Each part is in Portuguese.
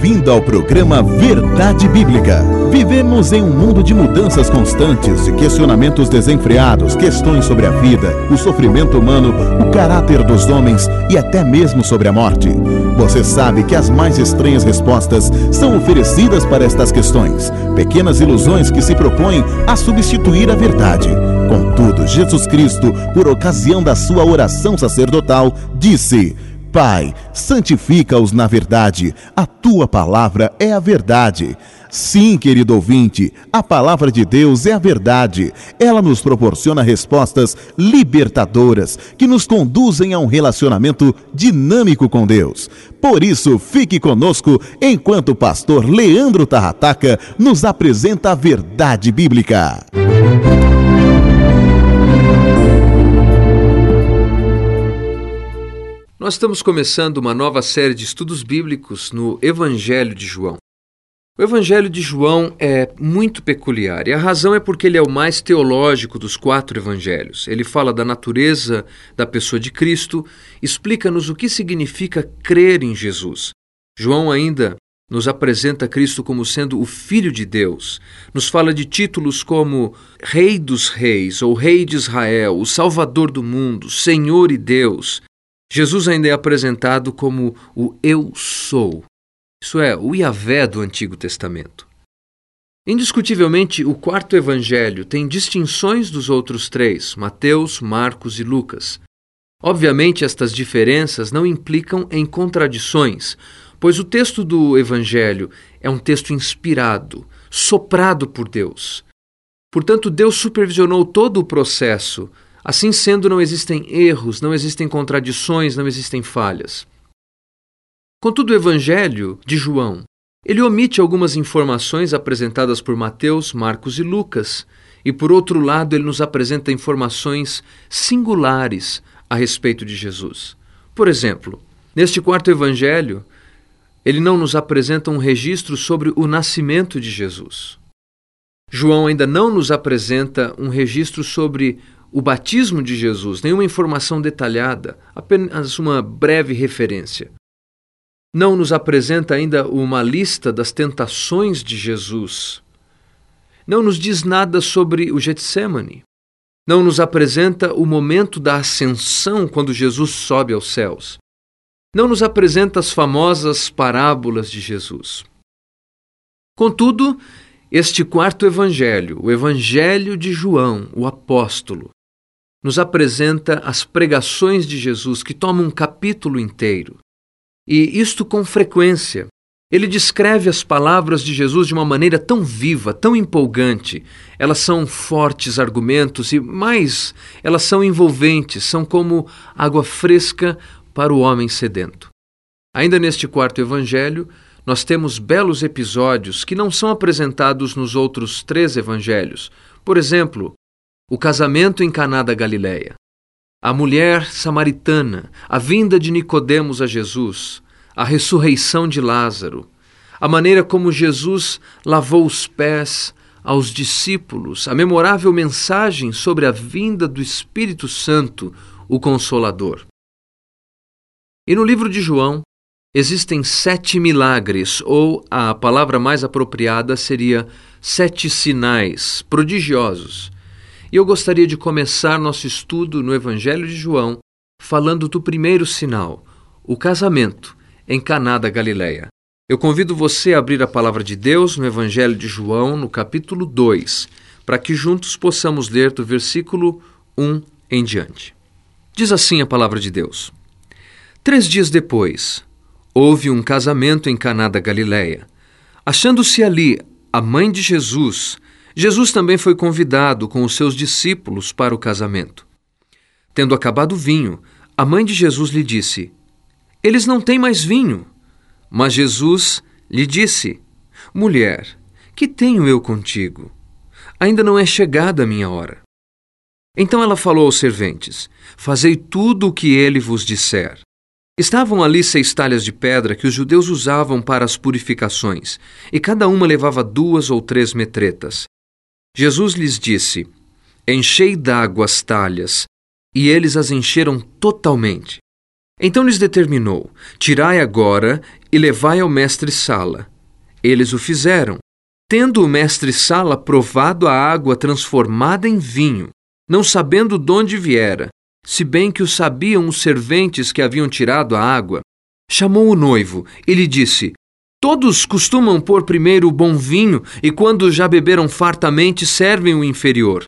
Bem-vindo ao programa Verdade Bíblica. Vivemos em um mundo de mudanças constantes, de questionamentos desenfreados, questões sobre a vida, o sofrimento humano, o caráter dos homens e até mesmo sobre a morte. Você sabe que as mais estranhas respostas são oferecidas para estas questões, pequenas ilusões que se propõem a substituir a verdade. Contudo, Jesus Cristo, por ocasião da sua oração sacerdotal, disse: Pai, santifica-os na verdade, a tua palavra é a verdade. Sim, querido ouvinte, a palavra de Deus é a verdade. Ela nos proporciona respostas libertadoras que nos conduzem a um relacionamento dinâmico com Deus. Por isso, fique conosco enquanto o pastor Leandro Tarrataca nos apresenta a verdade bíblica. Nós estamos começando uma nova série de estudos bíblicos no Evangelho de João. O Evangelho de João é muito peculiar e a razão é porque ele é o mais teológico dos quatro evangelhos. Ele fala da natureza da pessoa de Cristo, explica-nos o que significa crer em Jesus. João ainda nos apresenta Cristo como sendo o Filho de Deus, nos fala de títulos como Rei dos Reis ou Rei de Israel, o Salvador do mundo, Senhor e Deus. Jesus ainda é apresentado como o Eu Sou, isso é, o Yahvé do Antigo Testamento. Indiscutivelmente, o quarto evangelho tem distinções dos outros três, Mateus, Marcos e Lucas. Obviamente, estas diferenças não implicam em contradições, pois o texto do evangelho é um texto inspirado, soprado por Deus. Portanto, Deus supervisionou todo o processo Assim sendo, não existem erros, não existem contradições, não existem falhas. Contudo, o Evangelho de João, ele omite algumas informações apresentadas por Mateus, Marcos e Lucas, e por outro lado, ele nos apresenta informações singulares a respeito de Jesus. Por exemplo, neste quarto evangelho, ele não nos apresenta um registro sobre o nascimento de Jesus. João ainda não nos apresenta um registro sobre o batismo de Jesus, nenhuma informação detalhada, apenas uma breve referência. Não nos apresenta ainda uma lista das tentações de Jesus. Não nos diz nada sobre o Getsemane. Não nos apresenta o momento da ascensão quando Jesus sobe aos céus. Não nos apresenta as famosas parábolas de Jesus. Contudo, este quarto evangelho, o evangelho de João, o apóstolo, nos apresenta as pregações de Jesus, que tomam um capítulo inteiro. E isto com frequência. Ele descreve as palavras de Jesus de uma maneira tão viva, tão empolgante. Elas são fortes argumentos e, mais, elas são envolventes, são como água fresca para o homem sedento. Ainda neste quarto evangelho, nós temos belos episódios que não são apresentados nos outros três evangelhos. Por exemplo, o casamento em Caná da Galileia, a mulher samaritana, a vinda de Nicodemos a Jesus, a ressurreição de Lázaro, a maneira como Jesus lavou os pés aos discípulos, a memorável mensagem sobre a vinda do Espírito Santo, o Consolador. E no livro de João existem sete milagres, ou a palavra mais apropriada seria sete sinais prodigiosos e eu gostaria de começar nosso estudo no Evangelho de João falando do primeiro sinal, o casamento em Caná da Galileia. Eu convido você a abrir a palavra de Deus no Evangelho de João, no capítulo 2, para que juntos possamos ler do versículo 1 em diante. Diz assim a palavra de Deus: Três dias depois, houve um casamento em Caná da Galileia. Achando-se ali a mãe de Jesus, Jesus também foi convidado com os seus discípulos para o casamento. Tendo acabado o vinho, a mãe de Jesus lhe disse: Eles não têm mais vinho. Mas Jesus lhe disse: Mulher, que tenho eu contigo? Ainda não é chegada a minha hora. Então ela falou aos serventes: Fazei tudo o que ele vos disser. Estavam ali seis talhas de pedra que os judeus usavam para as purificações, e cada uma levava duas ou três metretas. Jesus lhes disse: Enchei d'água as talhas, e eles as encheram totalmente. Então lhes determinou: Tirai agora e levai ao mestre Sala. Eles o fizeram. Tendo o mestre Sala provado a água transformada em vinho, não sabendo de onde viera, se bem que o sabiam os serventes que haviam tirado a água, chamou o noivo e lhe disse: Todos costumam pôr primeiro o bom vinho e, quando já beberam fartamente, servem o inferior.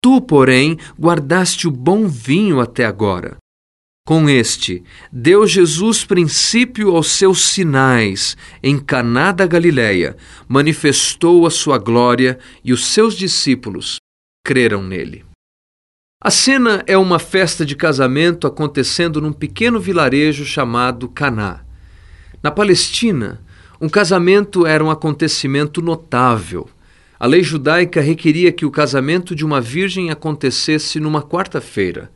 Tu, porém, guardaste o bom vinho até agora. Com este, deu Jesus princípio aos seus sinais em Caná da Galileia, manifestou a sua glória e os seus discípulos creram nele. A cena é uma festa de casamento acontecendo num pequeno vilarejo chamado Caná. Na Palestina, um casamento era um acontecimento notável. A lei judaica requeria que o casamento de uma virgem acontecesse numa quarta-feira.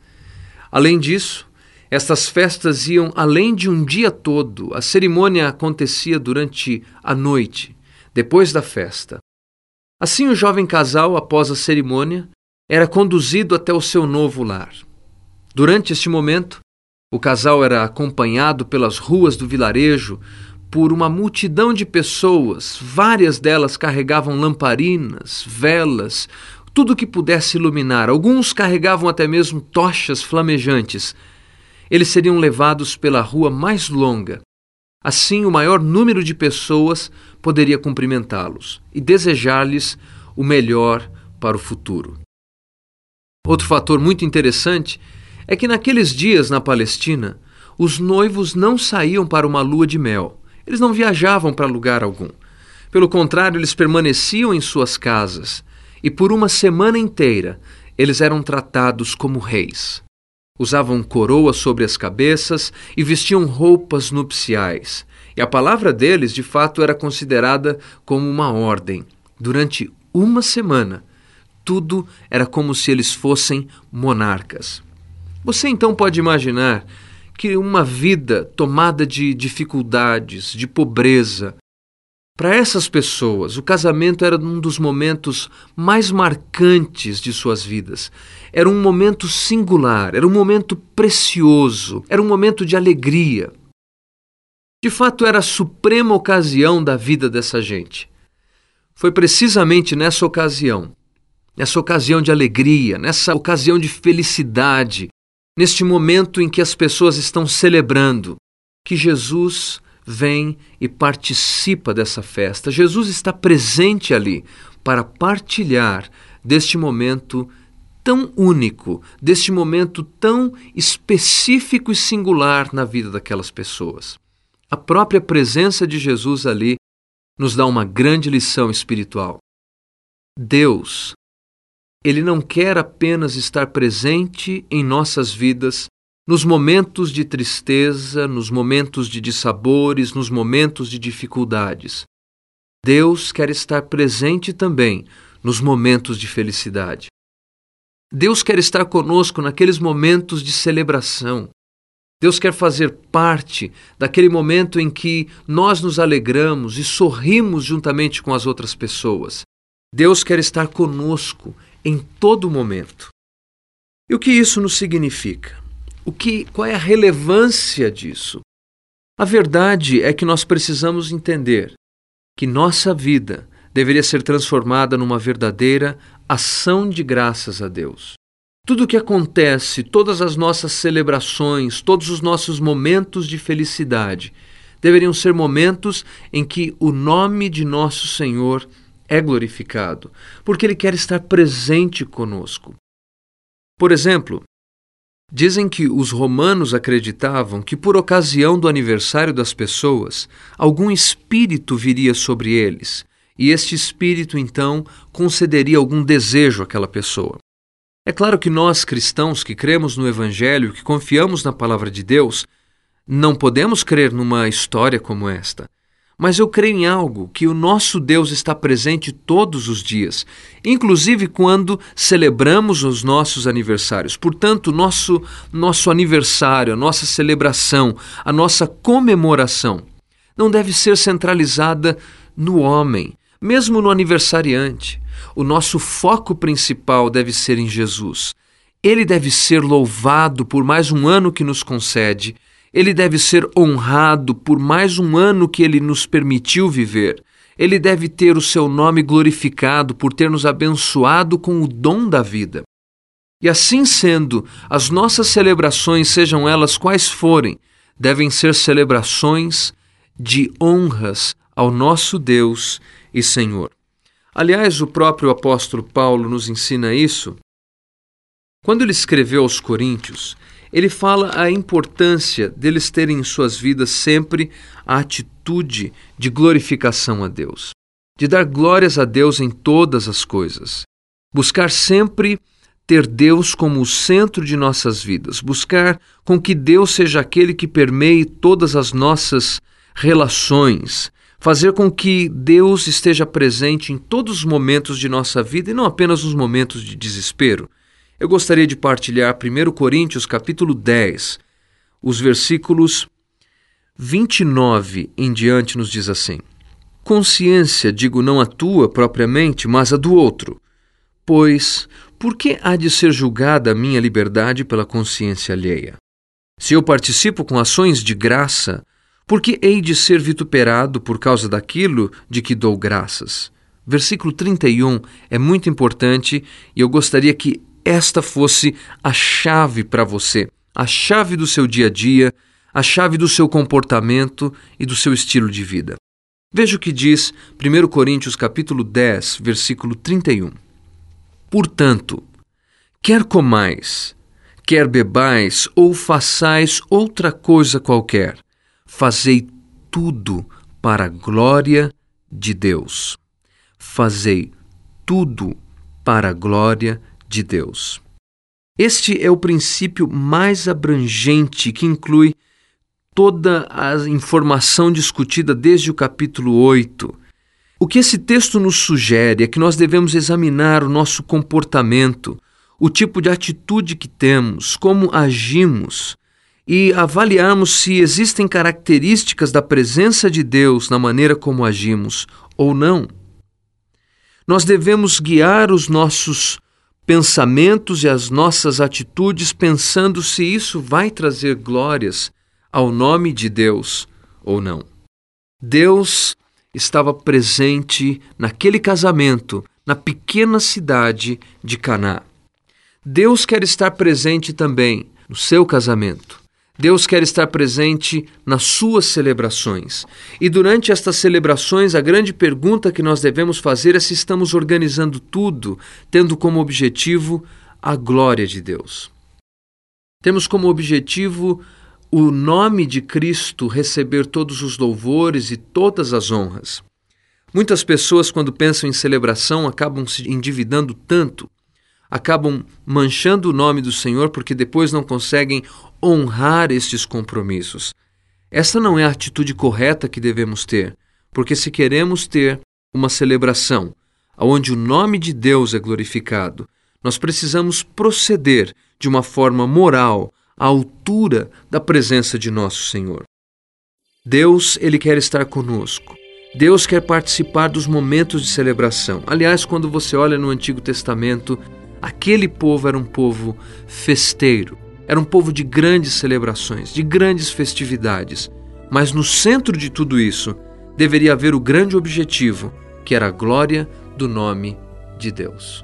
Além disso, estas festas iam além de um dia todo. A cerimônia acontecia durante a noite, depois da festa. Assim, o jovem casal, após a cerimônia, era conduzido até o seu novo lar. Durante este momento, o casal era acompanhado pelas ruas do vilarejo por uma multidão de pessoas, várias delas carregavam lamparinas, velas, tudo que pudesse iluminar. Alguns carregavam até mesmo tochas flamejantes. Eles seriam levados pela rua mais longa. Assim, o maior número de pessoas poderia cumprimentá-los e desejar-lhes o melhor para o futuro. Outro fator muito interessante é que naqueles dias na Palestina, os noivos não saíam para uma lua de mel. Eles não viajavam para lugar algum. Pelo contrário, eles permaneciam em suas casas e por uma semana inteira eles eram tratados como reis. Usavam coroas sobre as cabeças e vestiam roupas nupciais. E a palavra deles, de fato, era considerada como uma ordem. Durante uma semana, tudo era como se eles fossem monarcas. Você então pode imaginar que uma vida tomada de dificuldades, de pobreza, para essas pessoas, o casamento era um dos momentos mais marcantes de suas vidas. Era um momento singular, era um momento precioso, era um momento de alegria. De fato, era a suprema ocasião da vida dessa gente. Foi precisamente nessa ocasião nessa ocasião de alegria, nessa ocasião de felicidade, neste momento em que as pessoas estão celebrando, que Jesus vem e participa dessa festa. Jesus está presente ali para partilhar deste momento tão único, deste momento tão específico e singular na vida daquelas pessoas. A própria presença de Jesus ali nos dá uma grande lição espiritual. Deus ele não quer apenas estar presente em nossas vidas nos momentos de tristeza, nos momentos de dissabores, nos momentos de dificuldades. Deus quer estar presente também nos momentos de felicidade. Deus quer estar conosco naqueles momentos de celebração. Deus quer fazer parte daquele momento em que nós nos alegramos e sorrimos juntamente com as outras pessoas. Deus quer estar conosco em todo momento. E o que isso nos significa? O que, qual é a relevância disso? A verdade é que nós precisamos entender que nossa vida deveria ser transformada numa verdadeira ação de graças a Deus. Tudo o que acontece, todas as nossas celebrações, todos os nossos momentos de felicidade, deveriam ser momentos em que o nome de nosso Senhor é glorificado, porque Ele quer estar presente conosco. Por exemplo, dizem que os romanos acreditavam que, por ocasião do aniversário das pessoas, algum espírito viria sobre eles e este espírito então concederia algum desejo àquela pessoa. É claro que nós cristãos que cremos no Evangelho, que confiamos na palavra de Deus, não podemos crer numa história como esta. Mas eu creio em algo que o nosso Deus está presente todos os dias, inclusive quando celebramos os nossos aniversários. Portanto, nosso nosso aniversário, a nossa celebração, a nossa comemoração não deve ser centralizada no homem, mesmo no aniversariante. O nosso foco principal deve ser em Jesus. Ele deve ser louvado por mais um ano que nos concede ele deve ser honrado por mais um ano que ele nos permitiu viver. Ele deve ter o seu nome glorificado por ter nos abençoado com o dom da vida. E assim sendo, as nossas celebrações, sejam elas quais forem, devem ser celebrações de honras ao nosso Deus e Senhor. Aliás, o próprio apóstolo Paulo nos ensina isso. Quando ele escreveu aos Coríntios, ele fala a importância deles terem em suas vidas sempre a atitude de glorificação a Deus, de dar glórias a Deus em todas as coisas, buscar sempre ter Deus como o centro de nossas vidas, buscar com que Deus seja aquele que permeie todas as nossas relações, fazer com que Deus esteja presente em todos os momentos de nossa vida e não apenas nos momentos de desespero. Eu gostaria de partilhar 1 Coríntios capítulo 10, os versículos 29 em diante nos diz assim: Consciência, digo não a tua propriamente, mas a do outro. Pois, por que há de ser julgada a minha liberdade pela consciência alheia? Se eu participo com ações de graça, por que hei de ser vituperado por causa daquilo de que dou graças? Versículo 31 é muito importante e eu gostaria que esta fosse a chave para você, a chave do seu dia a dia, a chave do seu comportamento e do seu estilo de vida. Veja o que diz 1 Coríntios capítulo 10, versículo 31. Portanto, quer comais, quer bebais ou façais outra coisa qualquer, fazei tudo para a glória de Deus. Fazei tudo para a glória de de Deus. Este é o princípio mais abrangente que inclui toda a informação discutida desde o capítulo 8. O que esse texto nos sugere é que nós devemos examinar o nosso comportamento, o tipo de atitude que temos, como agimos e avaliarmos se existem características da presença de Deus na maneira como agimos ou não. Nós devemos guiar os nossos pensamentos e as nossas atitudes pensando se isso vai trazer glórias ao nome de Deus ou não. Deus estava presente naquele casamento, na pequena cidade de Caná. Deus quer estar presente também no seu casamento. Deus quer estar presente nas suas celebrações. E durante estas celebrações, a grande pergunta que nós devemos fazer é se estamos organizando tudo tendo como objetivo a glória de Deus. Temos como objetivo o nome de Cristo receber todos os louvores e todas as honras. Muitas pessoas, quando pensam em celebração, acabam se endividando tanto acabam manchando o nome do Senhor porque depois não conseguem honrar estes compromissos. Esta não é a atitude correta que devemos ter, porque se queremos ter uma celebração onde o nome de Deus é glorificado, nós precisamos proceder de uma forma moral à altura da presença de nosso Senhor. Deus, ele quer estar conosco. Deus quer participar dos momentos de celebração. Aliás, quando você olha no Antigo Testamento, Aquele povo era um povo festeiro, era um povo de grandes celebrações, de grandes festividades. Mas no centro de tudo isso deveria haver o grande objetivo, que era a glória do nome de Deus.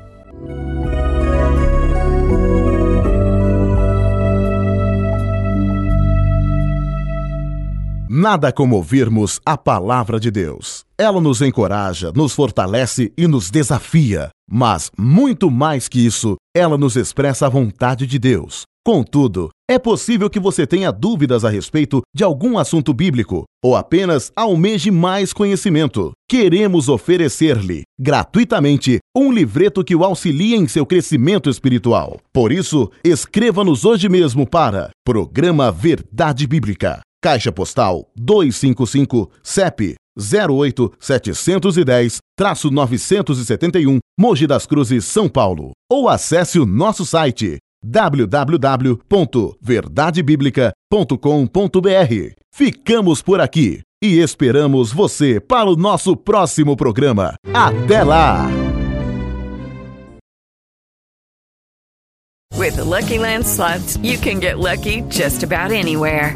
Nada como ouvirmos a palavra de Deus. Ela nos encoraja, nos fortalece e nos desafia. Mas, muito mais que isso, ela nos expressa a vontade de Deus, Contudo, é possível que você tenha dúvidas a respeito de algum assunto bíblico ou apenas almeje mais conhecimento. Queremos oferecer-lhe, gratuitamente, um livreto que o auxilie em seu crescimento espiritual. Por isso, escreva-nos hoje mesmo para Programa Verdade Bíblica. Caixa Postal 255 CEP 08710-971 Mogi das Cruzes, São Paulo. Ou acesse o nosso site www.verdadebiblica.com.br. Ficamos por aqui e esperamos você para o nosso próximo programa. Até lá! With the Lucky Land slots, you can get lucky just about anywhere.